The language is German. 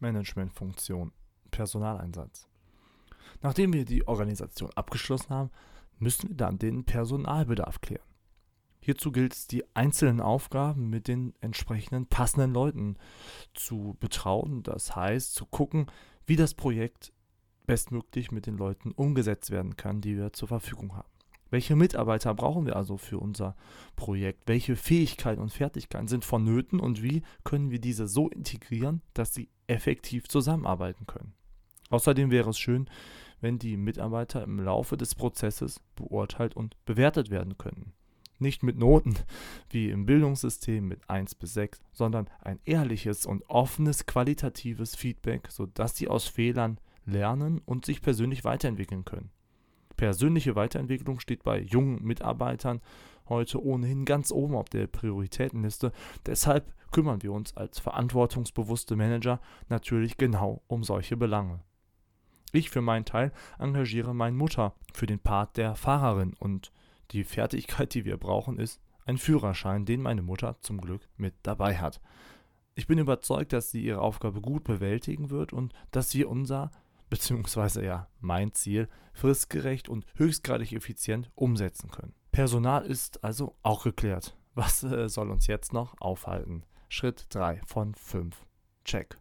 Managementfunktion, Personaleinsatz. Nachdem wir die Organisation abgeschlossen haben, müssen wir dann den Personalbedarf klären. Hierzu gilt es, die einzelnen Aufgaben mit den entsprechenden passenden Leuten zu betrauen. Das heißt, zu gucken, wie das Projekt bestmöglich mit den Leuten umgesetzt werden kann, die wir zur Verfügung haben. Welche Mitarbeiter brauchen wir also für unser Projekt? Welche Fähigkeiten und Fertigkeiten sind vonnöten und wie können wir diese so integrieren, dass sie effektiv zusammenarbeiten können? Außerdem wäre es schön, wenn die Mitarbeiter im Laufe des Prozesses beurteilt und bewertet werden können. Nicht mit Noten wie im Bildungssystem mit 1 bis 6, sondern ein ehrliches und offenes qualitatives Feedback, sodass sie aus Fehlern lernen und sich persönlich weiterentwickeln können. Persönliche Weiterentwicklung steht bei jungen Mitarbeitern heute ohnehin ganz oben auf der Prioritätenliste. Deshalb kümmern wir uns als verantwortungsbewusste Manager natürlich genau um solche Belange. Ich für meinen Teil engagiere meine Mutter für den Part der Fahrerin und die Fertigkeit, die wir brauchen, ist ein Führerschein, den meine Mutter zum Glück mit dabei hat. Ich bin überzeugt, dass sie ihre Aufgabe gut bewältigen wird und dass sie unser, beziehungsweise ja mein Ziel, fristgerecht und höchstgradig effizient umsetzen können. Personal ist also auch geklärt. Was äh, soll uns jetzt noch aufhalten? Schritt 3 von 5. Check.